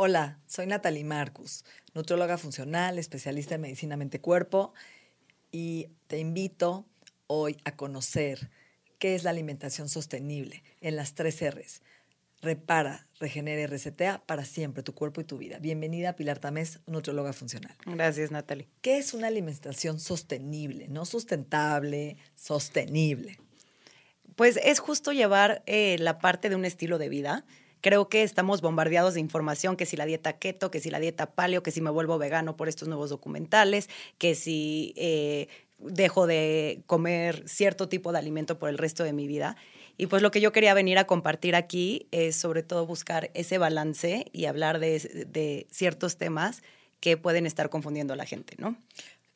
Hola, soy Natalie Marcus, nutrióloga funcional, especialista en medicina mente-cuerpo, y te invito hoy a conocer qué es la alimentación sostenible en las tres R's. Repara, regenera y resetea para siempre tu cuerpo y tu vida. Bienvenida Pilar Tamés, nutrióloga funcional. Gracias, Natalie. ¿Qué es una alimentación sostenible? No sustentable, sostenible. Pues es justo llevar eh, la parte de un estilo de vida creo que estamos bombardeados de información, que si la dieta keto, que si la dieta paleo, que si me vuelvo vegano por estos nuevos documentales, que si eh, dejo de comer cierto tipo de alimento por el resto de mi vida. Y pues lo que yo quería venir a compartir aquí es sobre todo buscar ese balance y hablar de, de ciertos temas que pueden estar confundiendo a la gente, ¿no?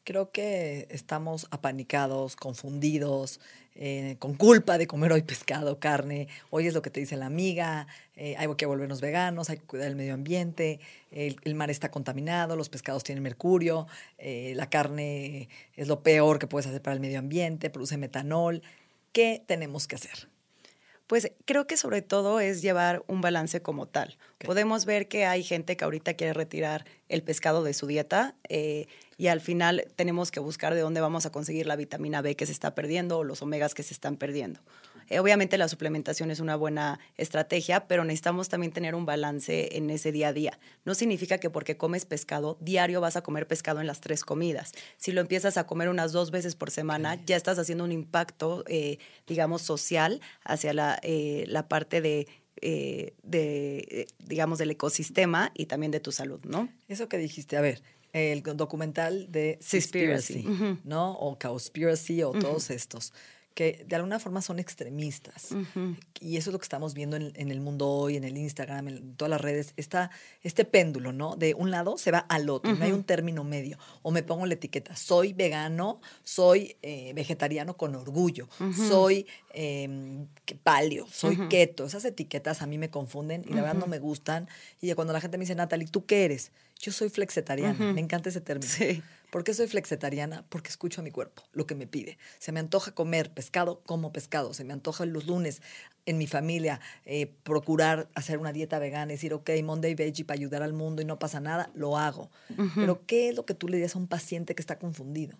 Creo que estamos apanicados, confundidos, eh, con culpa de comer hoy pescado, carne. Hoy es lo que te dice la amiga, eh, hay que volvernos veganos, hay que cuidar el medio ambiente, el, mar está contaminado, los pescados tienen mercurio, eh, la carne es lo peor que puedes hacer para el medio ambiente, produce metanol. ¿Qué tenemos que hacer? Pues creo que sobre todo es llevar un balance como tal. Podemos ver que hay gente que ahorita quiere retirar el pescado de su dieta eh, y al final tenemos que buscar de dónde vamos a conseguir la vitamina B que se está perdiendo o los omegas que se están perdiendo. Eh, obviamente la suplementación es una buena estrategia, pero necesitamos también tener un balance en ese día a día. No significa que porque comes pescado, diario vas a comer pescado en las tres comidas. Si lo empiezas a comer unas dos veces por semana, ya estás haciendo un impacto, eh, digamos, social hacia la, la parte de de, digamos, del ecosistema y también de tu salud, ¿no? Eso que dijiste, a ver, el documental de Conspiracy, ¿no? O Cowspiracy o todos estos que de alguna forma son extremistas. Y eso es lo que estamos viendo en, el mundo hoy, en el Instagram, en todas las redes. Está este péndulo, ¿no? De un lado se va al otro, no hay un término medio. O me pongo la etiqueta, soy vegano, soy eh, vegetariano con orgullo, soy eh, paleo, soy keto. Esas etiquetas a mí me confunden y la verdad no me gustan. Y cuando la gente me dice, Natalie, ¿tú qué eres? Yo soy flexetariana, me encanta ese término. Sí. ¿Por qué soy flexetariana? Porque escucho a mi cuerpo, lo que me pide. Se me antoja comer pescado, como pescado. Se me antoja los lunes en mi familia eh, procurar hacer una dieta vegana y decir, ok, Monday Veggie para ayudar al mundo y no pasa nada, lo hago. Pero ¿qué es lo que tú le dirías a un paciente que está confundido?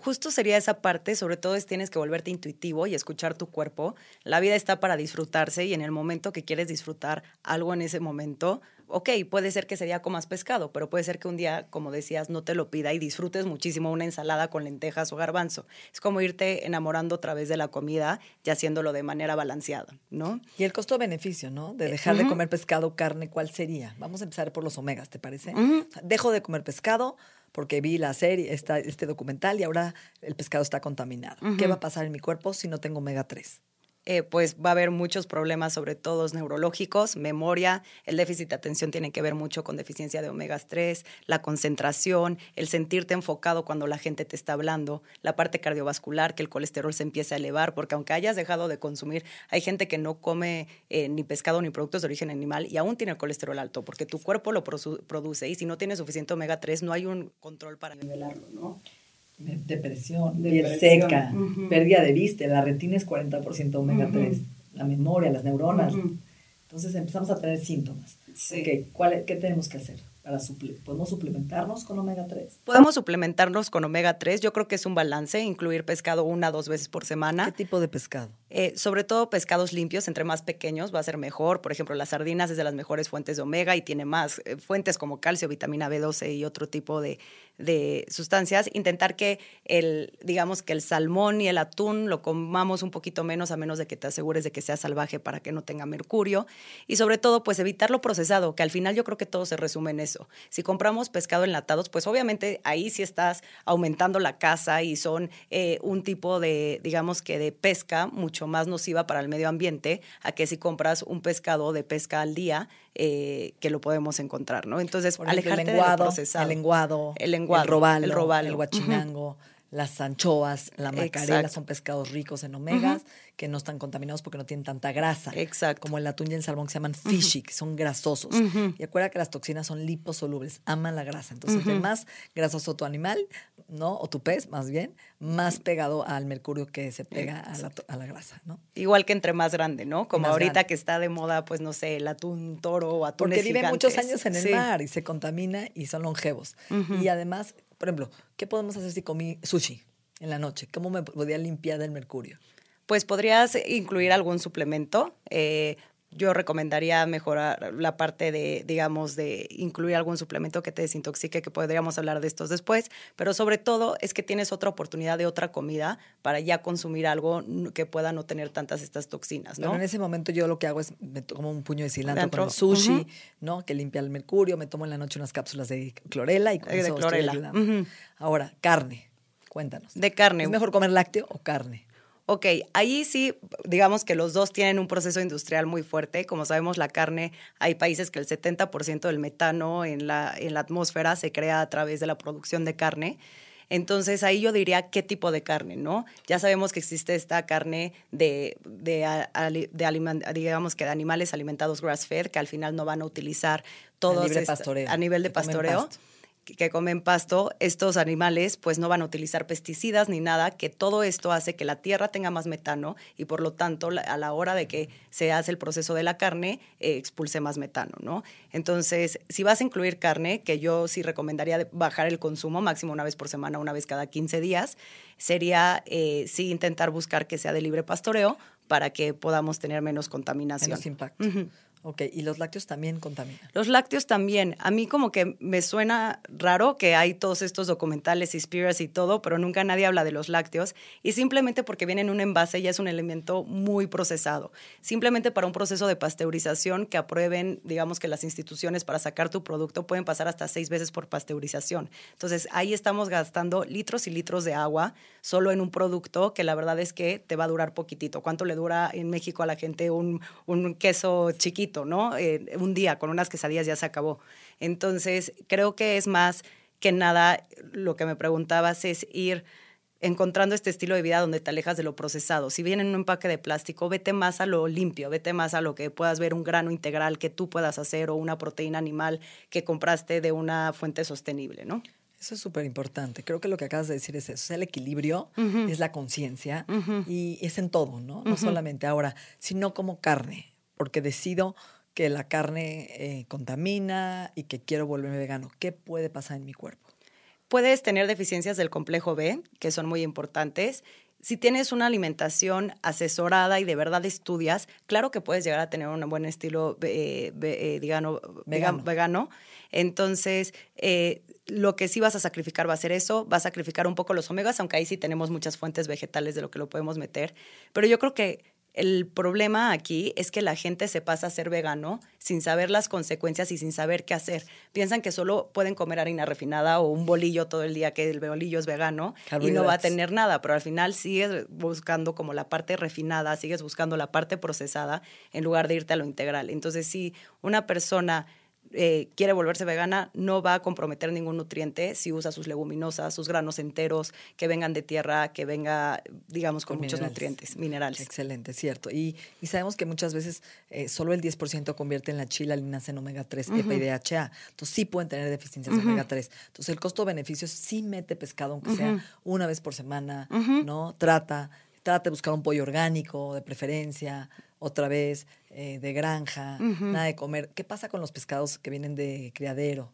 justo sería esa parte, sobre todo es tienes que volverte intuitivo y escuchar tu cuerpo. La vida está para disfrutarse y en el momento que quieres disfrutar algo en ese momento, ok, puede ser que ese día comas pescado, pero puede ser que un día, como decías, no te lo pida y disfrutes muchísimo una ensalada con lentejas o garbanzo. Es como irte enamorando a través de la comida y haciéndolo de manera balanceada, ¿no? Y el costo-beneficio, ¿no? De dejar de comer pescado, o carne, ¿cuál sería? Vamos a empezar por los omegas, ¿te parece? Dejo de comer pescado porque vi la serie, esta, este documental y ahora el pescado está contaminado. ¿Qué va a pasar en mi cuerpo si no tengo omega 3? Eh, pues va a haber muchos problemas, sobre todo neurológicos, memoria, el déficit de atención tiene que ver mucho con deficiencia de omega 3, la concentración, el sentirte enfocado cuando la gente te está hablando, la parte cardiovascular, que el colesterol se empiece a elevar, porque aunque hayas dejado de consumir, hay gente que no come eh, ni pescado ni productos de origen animal y aún tiene el colesterol alto, porque tu cuerpo lo produce y si no tienes suficiente omega 3 no hay un control para nivelarlo, ¿no? Depresión, piel seca, pérdida de vista, la retina es 40% omega 3, la memoria, las neuronas. Entonces empezamos a tener síntomas. ¿qué tenemos que hacer? Para ¿Podemos suplementarnos con omega 3? Podemos suplementarnos con omega 3. Yo creo que es un balance, incluir pescado una o dos veces por semana. ¿Qué tipo de pescado? Eh, sobre todo pescados limpios, entre más pequeños va a ser mejor. Por ejemplo, las sardinas es de las mejores fuentes de omega y tiene más eh, fuentes como calcio, vitamina B12 y otro tipo de, de sustancias, intentar que el, digamos que el salmón y el atún lo comamos un poquito menos a menos de que te asegures de que sea salvaje para que no tenga mercurio y sobre todo pues evitar lo procesado, que al final yo creo que todo se resume en eso. Si compramos pescado enlatados, pues obviamente ahí sí estás aumentando la casa y son eh, un tipo de, digamos que de pesca mucho más nociva para el medio ambiente a que si compras un pescado de pesca al día eh, que lo podemos encontrar, ¿no? Entonces, alejarte el lenguado, de El lenguado, el, lenguado, el robalo, el, robalo. el guachinango. Las anchoas, la macarela son pescados ricos en omegas que no están contaminados porque no tienen tanta grasa. Exacto. Como el atún y el salmón que se llaman fishy, que son grasosos. Y acuerda que las toxinas son liposolubles, aman la grasa. Entonces, entre más grasoso tu animal, ¿no? O tu pez, más bien, más pegado al mercurio que se pega a la, a la, grasa, ¿no? Igual que entre más grande, ¿no? Como ahorita que está de moda, pues no sé, el atún toro o atún Porque vive muchos años en el mar y se contamina y son longevos. Y además, por ejemplo, ¿qué podemos hacer si comí sushi en la noche? ¿Cómo me podría limpiar del mercurio? Pues podrías incluir algún suplemento. Eh, yo recomendaría mejorar la parte de, digamos, de incluir algún suplemento que te desintoxique, que podríamos hablar de estos después, pero sobre todo es que tienes otra oportunidad de otra comida para ya consumir algo que pueda no tener tantas estas toxinas, ¿no? Pero en ese momento yo lo que hago es me tomo un puño de cilantro con el sushi, ¿no? Que limpia el mercurio, me tomo en la noche unas cápsulas de clorela y con eso clorela. Estoy ayudando. Ahora, carne. Cuéntanos. De carne. ¿Es mejor comer lácteo o carne? Ok, ahí sí, digamos que los dos tienen un proceso industrial muy fuerte. Como sabemos, la carne, hay países que el 70% del metano en la, en la atmósfera se crea a través de la producción de carne. Entonces ahí yo diría qué tipo de carne, ¿no? Ya sabemos que existe esta carne de, de, de, digamos que de animales alimentados grass-fed, que al final no van a utilizar todos... A nivel de pastoreo que comen pasto, estos animales pues no van a utilizar pesticidas ni nada, que todo esto hace que la tierra tenga más metano y por lo tanto a la hora de que se hace el proceso de la carne eh, expulse más metano, ¿no? Entonces, si vas a incluir carne, que yo sí recomendaría bajar el consumo máximo una vez por semana, una vez cada 15 días, sería eh, sí intentar buscar que sea de libre pastoreo para que podamos tener menos contaminación. Menos impacto. Ok, y los lácteos también contaminan. Los lácteos también. A mí como que me suena raro que hay todos estos documentales, Spears y todo, pero nunca nadie habla de los lácteos. Y simplemente porque vienen en un envase ya es un elemento muy procesado. Simplemente para un proceso de pasteurización que aprueben, digamos que las instituciones para sacar tu producto pueden pasar hasta seis veces por pasteurización. Entonces ahí estamos gastando litros y litros de agua solo en un producto que la verdad es que te va a durar poquitito. ¿Cuánto le dura en México a la gente un, un queso chiquito? ¿No? Eh, un día con unas quesadillas ya se acabó. Entonces, creo que es más que nada lo que me preguntabas es ir encontrando este estilo de vida donde te alejas de lo procesado. Si viene en un empaque de plástico, vete más a lo limpio, vete más a lo que puedas ver un grano integral que tú puedas hacer o una proteína animal que compraste de una fuente sostenible, ¿no? Eso es súper importante. Creo que lo que acabas de decir es eso. el equilibrio, es la conciencia y es en todo, ¿no? No solamente ahora, sino como carne porque decido que la carne eh, contamina y que quiero volverme vegano. ¿Qué puede pasar en mi cuerpo? Puedes tener deficiencias del complejo B, que son muy importantes. Si tienes una alimentación asesorada y de verdad estudias, claro que puedes llegar a tener un buen estilo eh, eh, digamos, vegano. vegano. Entonces, lo que sí vas a sacrificar va a ser eso, vas a sacrificar un poco los omegas, aunque ahí sí tenemos muchas fuentes vegetales de lo que lo podemos meter. Pero yo creo que el problema aquí es que la gente se pasa a ser vegano sin saber las consecuencias y sin saber qué hacer. Piensan que solo pueden comer harina refinada o un bolillo todo el día, que el bolillo es vegano y no va a tener nada, pero al final sigues buscando como la parte refinada, sigues buscando la parte procesada en lugar de irte a lo integral. Entonces, si una persona eh, quiere volverse vegana, no va a comprometer ningún nutriente si usa sus leguminosas, sus granos enteros, que vengan de tierra, que venga, digamos, con, muchos nutrientes, minerales. Excelente, cierto. Y, sabemos que muchas veces eh, solo el 10% convierte en la chilalina en omega 3, EPA y DHA. Entonces sí pueden tener deficiencias de omega 3. Entonces el costo-beneficio sí mete pescado, aunque sea una vez por semana, ¿no? Trata, trata de buscar un pollo orgánico de preferencia, otra vez eh, de granja, nada de comer. ¿Qué pasa con los pescados que vienen de criadero?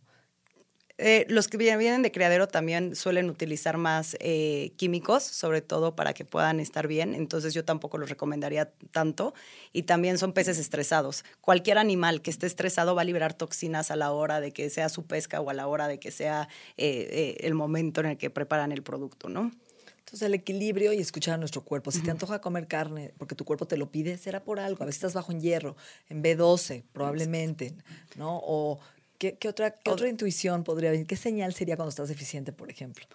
Eh, los que vienen de criadero también suelen utilizar más eh, químicos, sobre todo para que puedan estar bien, entonces yo tampoco los recomendaría tanto. Y también son peces estresados. Cualquier animal que esté estresado va a liberar toxinas a la hora de que sea su pesca o a la hora de que sea eh, el momento en el que preparan el producto, ¿no? Entonces, el equilibrio y escuchar a nuestro cuerpo. Si te antoja comer carne porque tu cuerpo te lo pide, será por algo. A veces estás bajo en hierro, en B12, probablemente, ¿no? O ¿qué, otra, qué otra intuición podría venir? ¿Qué señal sería cuando estás deficiente, por ejemplo?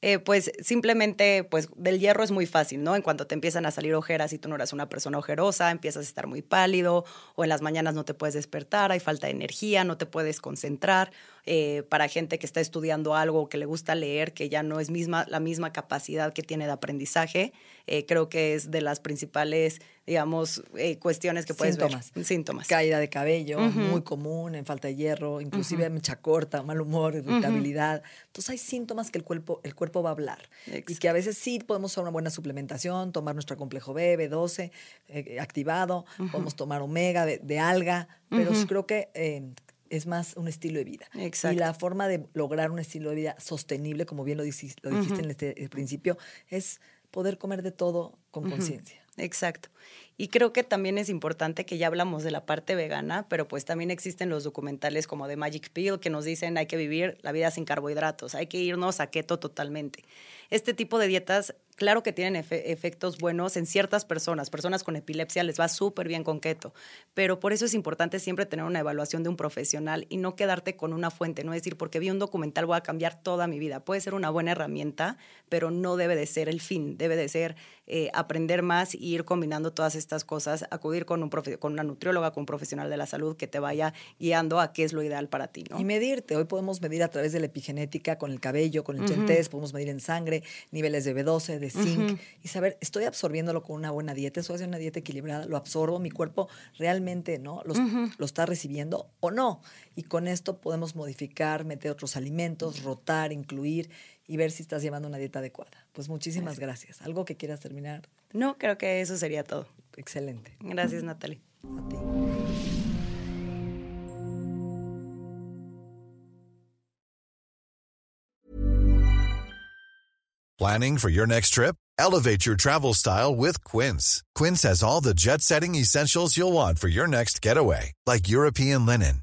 Eh, pues simplemente, pues del hierro es muy fácil, ¿no? En cuanto te empiezan a salir ojeras y tú no eres una persona ojerosa, empiezas a estar muy pálido o en las mañanas no te puedes despertar, hay falta de energía, no te puedes concentrar. Eh, para gente que está estudiando algo, que le gusta leer, que ya no es misma, la misma capacidad que tiene de aprendizaje, eh, creo que es de las principales, digamos, cuestiones que puedes Síntomas. ver. Síntomas. Caída de cabello, muy común, en falta de hierro, inclusive mecha corta, mal humor, irritabilidad. Entonces hay síntomas que el cuerpo, el cuerpo va a hablar. Y que a veces sí podemos usar una buena suplementación, tomar nuestro complejo B, B12 eh, activado, podemos tomar omega de, alga, pero creo que eh, es más un estilo de vida. Y la forma de lograr un estilo de vida sostenible, como bien lo, dijiste, lo dijiste en este eh, principio, es poder comer de todo con conciencia. Exacto. Y creo que también es importante que ya hablamos de la parte vegana, pero pues también existen los documentales como de Magic Pill que nos dicen hay que vivir la vida sin carbohidratos, hay que irnos a keto totalmente. Este tipo de dietas claro que tienen efectos buenos en ciertas personas. Personas con epilepsia les va súper bien con keto, pero por eso es importante siempre tener una evaluación de un profesional y no quedarte con una fuente, no decir porque vi un documental voy a cambiar toda mi vida. Puede ser una buena herramienta, pero no debe de ser el fin, debe de ser eh, aprender más y ir combinando todas estas cosas, acudir con, un con una nutrióloga, con un profesional de la salud que te vaya guiando a qué es lo ideal para ti. ¿no? Y medirte. Hoy podemos medir a través de la epigenética, con el cabello, con el uh podemos medir en sangre, niveles de B12, de zinc y saber, estoy absorbiéndolo con una buena dieta, estoy haciendo una dieta equilibrada, lo absorbo, mi cuerpo realmente no lo está recibiendo o no. Y con esto podemos modificar, meter otros alimentos, rotar, incluir y ver si estás llevando una dieta adecuada. Pues muchísimas gracias. ¿Algo que quieras terminar? No, creo que eso sería todo. Excelente. Gracias, Natalie. A ti. Planning for your next trip? Elevate your travel style with Quince. Quince has all the jet setting essentials you'll want for your next getaway, like European linen,